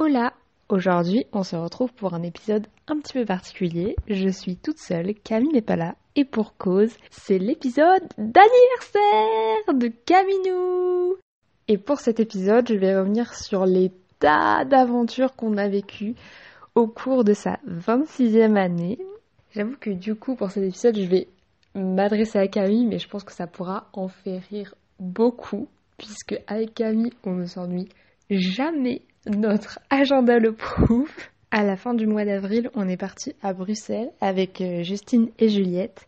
Hola Aujourd'hui, on se retrouve pour un épisode un petit peu particulier. Je suis toute seule, Camille n'est pas là, et pour cause, c'est l'épisode d'anniversaire de Caminou Et pour cet épisode, je vais revenir sur les tas d'aventures qu'on a vécues au cours de sa 26e année. J'avoue que du coup, pour cet épisode, je vais m'adresser à Camille, mais je pense que ça pourra en faire rire beaucoup, puisque avec Camille, on ne s'ennuie jamais notre agenda le prouve. À la fin du mois d'avril, on est parti à Bruxelles avec euh, Justine et Juliette.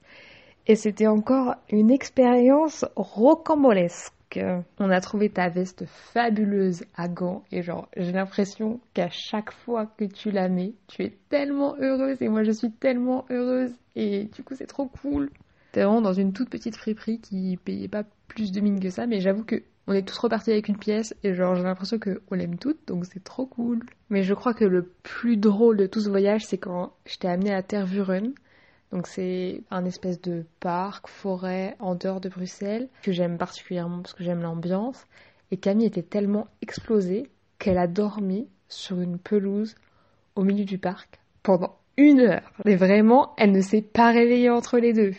Et c'était encore une expérience rocambolesque. On a trouvé ta veste fabuleuse à Gand et genre j'ai l'impression qu'à chaque fois que tu la mets, tu es tellement heureuse et moi je suis tellement heureuse et du coup c'est trop cool. T'es vraiment dans une toute petite friperie qui payait pas plus de mine que ça mais j'avoue que on est tous repartis avec une pièce et genre j'ai l'impression qu'on l'aime toutes donc c'est trop cool. Mais je crois que le plus drôle de tout ce voyage c'est quand je t'ai amené à Tervuren. Donc c'est un espèce de parc, forêt en dehors de Bruxelles que j'aime particulièrement parce que j'aime l'ambiance. Et Camille était tellement explosée qu'elle a dormi sur une pelouse au milieu du parc pendant une heure. Mais vraiment, elle ne s'est pas réveillée entre les deux.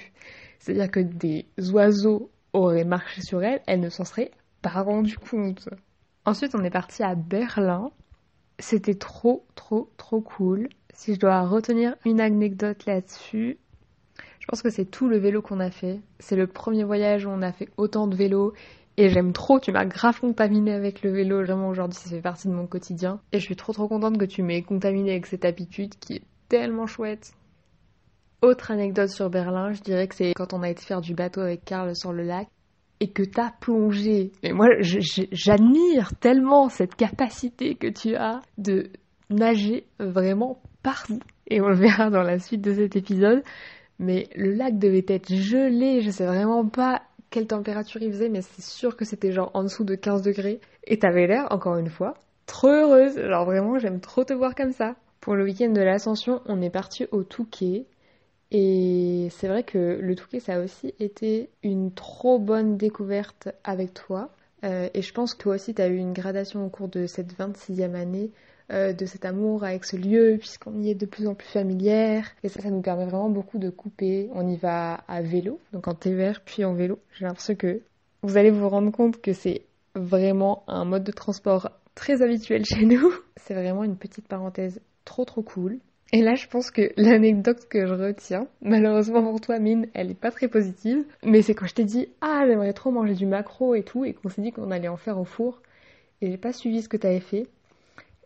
C'est-à-dire que des oiseaux auraient marché sur elle, elle ne s'en serait pas rendu compte. Ensuite, on est parti à Berlin. C'était trop, trop, trop cool. Si je dois retenir une anecdote là-dessus, je pense que c'est tout le vélo qu'on a fait. C'est le premier voyage où on a fait autant de vélo. Et j'aime trop, tu m'as grave contaminé avec le vélo. Vraiment, aujourd'hui, ça fait partie de mon quotidien. Et je suis trop, trop contente que tu m'aies contaminé avec cette habitude qui est tellement chouette. Autre anecdote sur Berlin, je dirais que c'est quand on a été faire du bateau avec Karl sur le lac et que t'as plongé. Mais moi, j'admire tellement cette capacité que tu as de nager vraiment partout. Et on le verra dans la suite de cet épisode. Mais le lac devait être gelé, je sais vraiment pas quelle température il faisait, mais c'est sûr que c'était genre en dessous de 15 degrés. Et t'avais l'air, encore une fois, trop heureuse. Genre vraiment, j'aime trop te voir comme ça. Pour le week-end de l'ascension, on est parti au Touquet. Et c'est vrai que le Touquet, ça a aussi été une trop bonne découverte avec toi. Euh, et je pense que toi aussi, tu as eu une gradation au cours de cette 26e année euh, de cet amour avec ce lieu, puisqu'on y est de plus en plus familière. Et ça, ça nous permet vraiment beaucoup de couper. On y va à vélo, donc en TVR, puis en vélo. J'ai l'impression que vous allez vous rendre compte que c'est vraiment un mode de transport très habituel chez nous. C'est vraiment une petite parenthèse trop trop cool. Et là, je pense que l'anecdote que je retiens, malheureusement pour toi, Mine, elle est pas très positive, mais c'est quand je t'ai dit Ah, j'aimerais trop manger du macro et tout, et qu'on s'est dit qu'on allait en faire au four, et j'ai pas suivi ce que t'avais fait.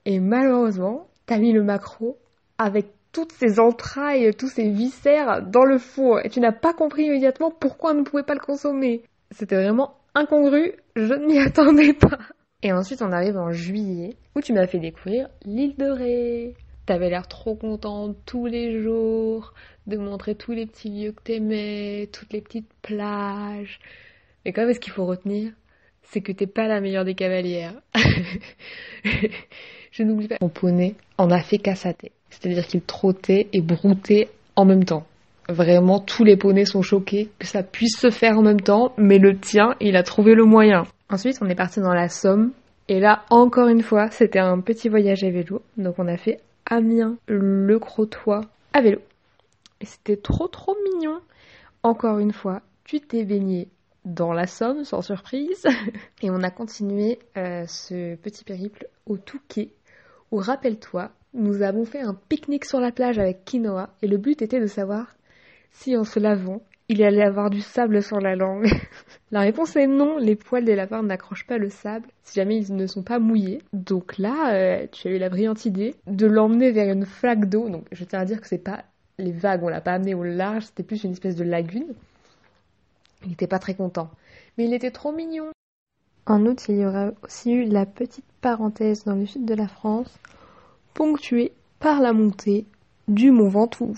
Et malheureusement, t'as mis le macro avec toutes ces entrailles, tous ces viscères dans le four, et tu n'as pas compris immédiatement pourquoi on ne pouvait pas le consommer. C'était vraiment incongru, je ne m'y attendais pas. Et ensuite, on arrive en juillet, où tu m'as fait découvrir l'île de Ré. T'avais l'air trop contente tous les jours de montrer tous les petits lieux que t'aimais, toutes les petites plages. Mais quand même, ce qu'il faut retenir, c'est que t'es pas la meilleure des cavalières. Je n'oublie pas. Mon poney en a fait cassater. C'est-à-dire qu'il trottait et broutait en même temps. Vraiment, tous les poneys sont choqués que ça puisse se faire en même temps, mais le tien, il a trouvé le moyen. Ensuite, on est parti dans la Somme. Et là, encore une fois, c'était un petit voyage à vélo. Donc on a fait Amiens, le Crotoy à vélo. Et c'était trop trop mignon. Encore une fois, tu t'es baigné dans la Somme, sans surprise. Et on a continué euh, ce petit périple au Touquet, où, rappelle-toi, nous avons fait un pique-nique sur la plage avec quinoa, et le but était de savoir si en se lavant, il allait avoir du sable sur la langue. la réponse est non, les poils des lapins n'accrochent pas le sable si jamais ils ne sont pas mouillés. Donc là, euh, tu as eu la brillante idée de l'emmener vers une flaque d'eau. Donc je tiens à dire que c'est pas les vagues, on l'a pas amené au large, c'était plus une espèce de lagune. Il n'était pas très content. Mais il était trop mignon. En août, il y aura aussi eu la petite parenthèse dans le sud de la France, ponctuée par la montée du Mont Ventoux.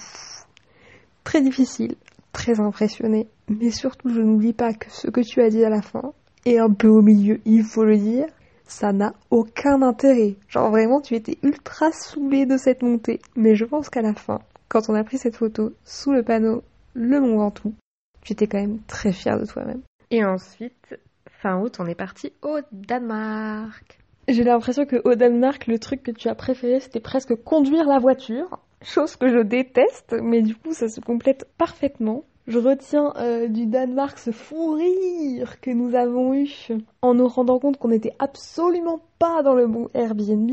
Très difficile, très impressionné. Mais surtout, je n'oublie pas que ce que tu as dit à la fin, et un peu au milieu, il faut le dire, ça n'a aucun intérêt. Genre vraiment, tu étais ultra saoulé de cette montée. Mais je pense qu'à la fin, quand on a pris cette photo sous le panneau Le Mont Ventoux, tu étais quand même très fier de toi-même. Et ensuite, fin août, on est parti au Danemark. J'ai l'impression que au Danemark, le truc que tu as préféré, c'était presque conduire la voiture. Chose que je déteste, mais du coup, ça se complète parfaitement. Je retiens euh, du Danemark ce fou rire que nous avons eu en nous rendant compte qu'on n'était absolument pas dans le bon Airbnb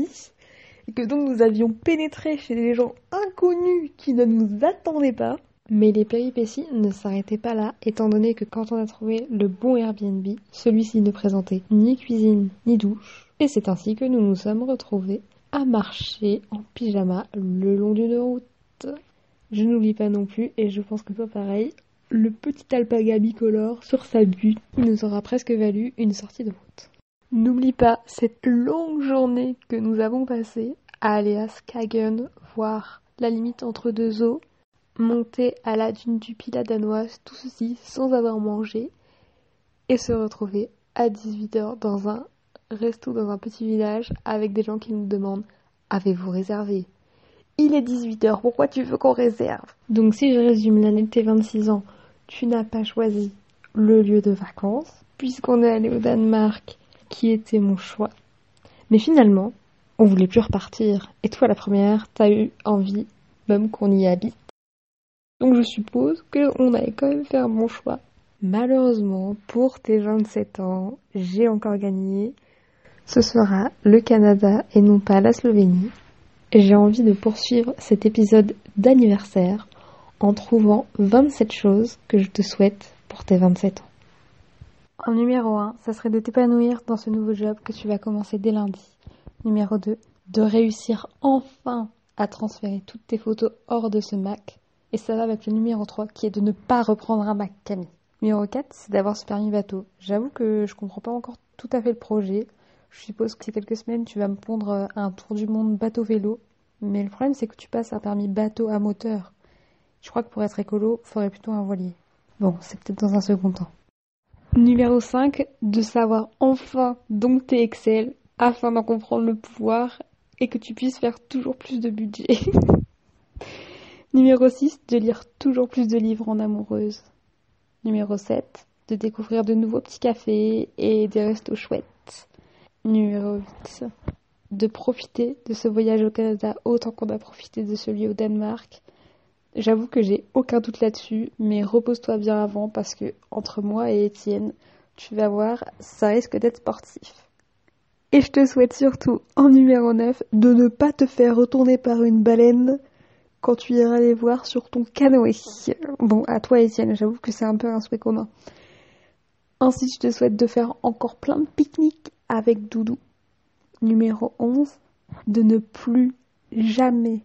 et que donc nous avions pénétré chez des gens inconnus qui ne nous attendaient pas. Mais les péripéties ne s'arrêtaient pas là, étant donné que quand on a trouvé le bon Airbnb, celui-ci ne présentait ni cuisine ni douche. Et c'est ainsi que nous nous sommes retrouvés à marcher en pyjama le long d'une route. Je n'oublie pas non plus, et je pense que toi pareil, le petit alpaga bicolore sur sa butte. Qui nous aura presque valu une sortie de route. N'oublie pas cette longue journée que nous avons passée à aller à Skagen voir la limite entre deux eaux, monter à la dune du Pila danoise, tout ceci sans avoir mangé, et se retrouver à 18h dans un resto dans un petit village avec des gens qui nous demandent Avez-vous réservé? Il est 18h, pourquoi tu veux qu'on réserve? Donc si je résume l'année de tes 26 ans, tu n'as pas choisi le lieu de vacances, puisqu'on est allé au Danemark, qui était mon choix. Mais finalement, on voulait plus repartir. Et toi, la première, t'as eu envie même qu'on y habite. Donc je suppose qu'on allait quand même faire mon choix. Malheureusement, pour tes 27 ans, j'ai encore gagné. Ce sera le Canada et non pas la Slovénie. J'ai envie de poursuivre cet épisode d'anniversaire en trouvant 27 choses que je te souhaite pour tes 27 ans. En numéro 1, ça serait de t'épanouir dans ce nouveau job que tu vas commencer dès lundi. Numéro 2, de réussir enfin à transférer toutes tes photos hors de ce Mac. Et ça va avec le numéro 3 qui est de ne pas reprendre un Mac Camille. Numéro 4, c'est d'avoir ce permis bateau. J'avoue que je comprends pas encore tout à fait le projet. Je suppose que ces quelques semaines, tu vas me pondre un tour du monde bateau-vélo. Mais le problème, c'est que tu passes un permis bateau à moteur. Je crois que pour être écolo, faudrait plutôt un voilier. Bon, c'est peut-être dans un second temps. Numéro 5, de savoir enfin dompter Excel afin d'en comprendre le pouvoir et que tu puisses faire toujours plus de budget. Numéro 6, de lire toujours plus de livres en amoureuse. Numéro 7, de découvrir de nouveaux petits cafés et des restos chouettes. Numéro 8, de profiter de ce voyage au Canada autant qu'on a profité de celui au Danemark. J'avoue que j'ai aucun doute là-dessus, mais repose-toi bien avant parce que entre moi et Étienne, tu vas voir, ça risque d'être sportif. Et je te souhaite surtout, en numéro 9, de ne pas te faire retourner par une baleine quand tu iras les voir sur ton canoë. Bon, à toi Étienne, j'avoue que c'est un peu un souhait commun. Ainsi, je te souhaite de faire encore plein de pique-niques avec Doudou. Numéro 11, de ne plus jamais,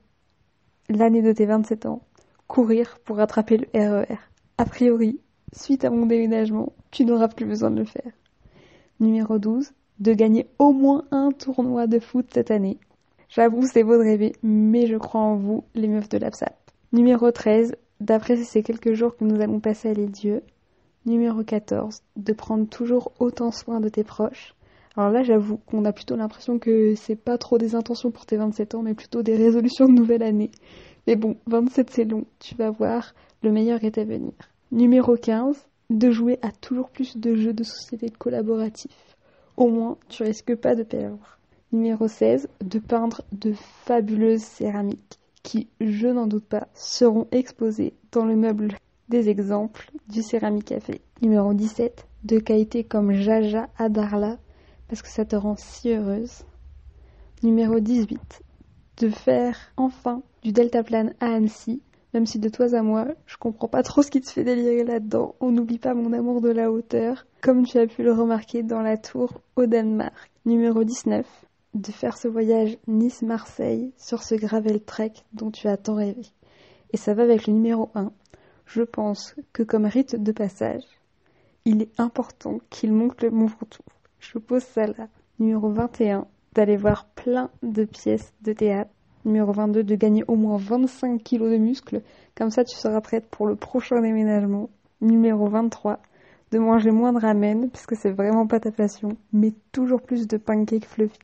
l'année de tes 27 ans, courir pour rattraper le RER. A priori, suite à mon déménagement, tu n'auras plus besoin de le faire. Numéro 12, de gagner au moins un tournoi de foot cette année. J'avoue, c'est beau de rêver, mais je crois en vous, les meufs de l'APSAP. Numéro 13, d'apprécier ces quelques jours que nous allons passer à les dieux. Numéro 14, de prendre toujours autant soin de tes proches. Alors là, j'avoue qu'on a plutôt l'impression que c'est pas trop des intentions pour tes 27 ans, mais plutôt des résolutions de nouvelle année. Mais bon, 27 c'est long, tu vas voir, le meilleur est à venir. Numéro 15, de jouer à toujours plus de jeux de société collaboratifs. Au moins, tu risques pas de perdre. Numéro 16, de peindre de fabuleuses céramiques qui, je n'en doute pas, seront exposées dans le meuble des exemples du Céramique Café. Numéro 17, de qualité comme Jaja à Darla parce que ça te rend si heureuse. Numéro 18, de faire enfin du deltaplane à Annecy, même si de toi à moi, je comprends pas trop ce qui te fait délirer là-dedans. On n'oublie pas mon amour de la hauteur, comme tu as pu le remarquer dans la tour au Danemark. Numéro 19, de faire ce voyage Nice-Marseille sur ce gravel trek dont tu as tant rêvé. Et ça va avec le numéro 1. Je pense que comme rite de passage, il est important qu'il monte le Mont Ventoux. Je pose ça là. Numéro 21, d'aller voir plein de pièces de théâtre. Numéro 22, de gagner au moins 25 kilos de muscles. Comme ça, tu seras prête pour le prochain déménagement. Numéro 23, de manger moins de ramen, puisque c'est vraiment pas ta passion, mais toujours plus de pancakes fluffy.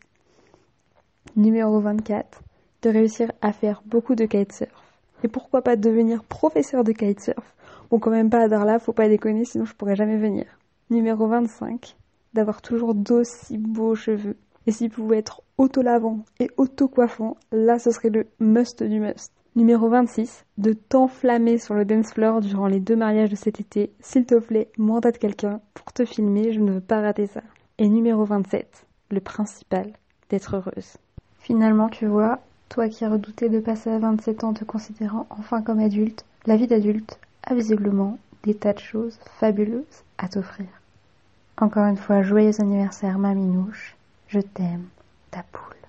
Numéro 24, de réussir à faire beaucoup de kitesurf. Et pourquoi pas devenir professeur de kitesurf? Bon, quand même pas à Darla, faut pas déconner, sinon je pourrais jamais venir. Numéro 25, d'avoir toujours d'aussi beaux cheveux. Et s'il pouvait être auto-lavant et auto-coiffant, là ce serait le must du must. Numéro 26. De t'enflammer sur le dance floor durant les deux mariages de cet été. S'il te plaît, mandate quelqu'un pour te filmer, je ne veux pas rater ça. Et numéro 27. Le principal, d'être heureuse. Finalement, tu vois, toi qui redoutais de passer à 27 ans te considérant enfin comme adulte, la vie d'adulte a visiblement des tas de choses fabuleuses à t'offrir. Encore une fois, joyeux anniversaire, ma minouche. Je t'aime, ta poule.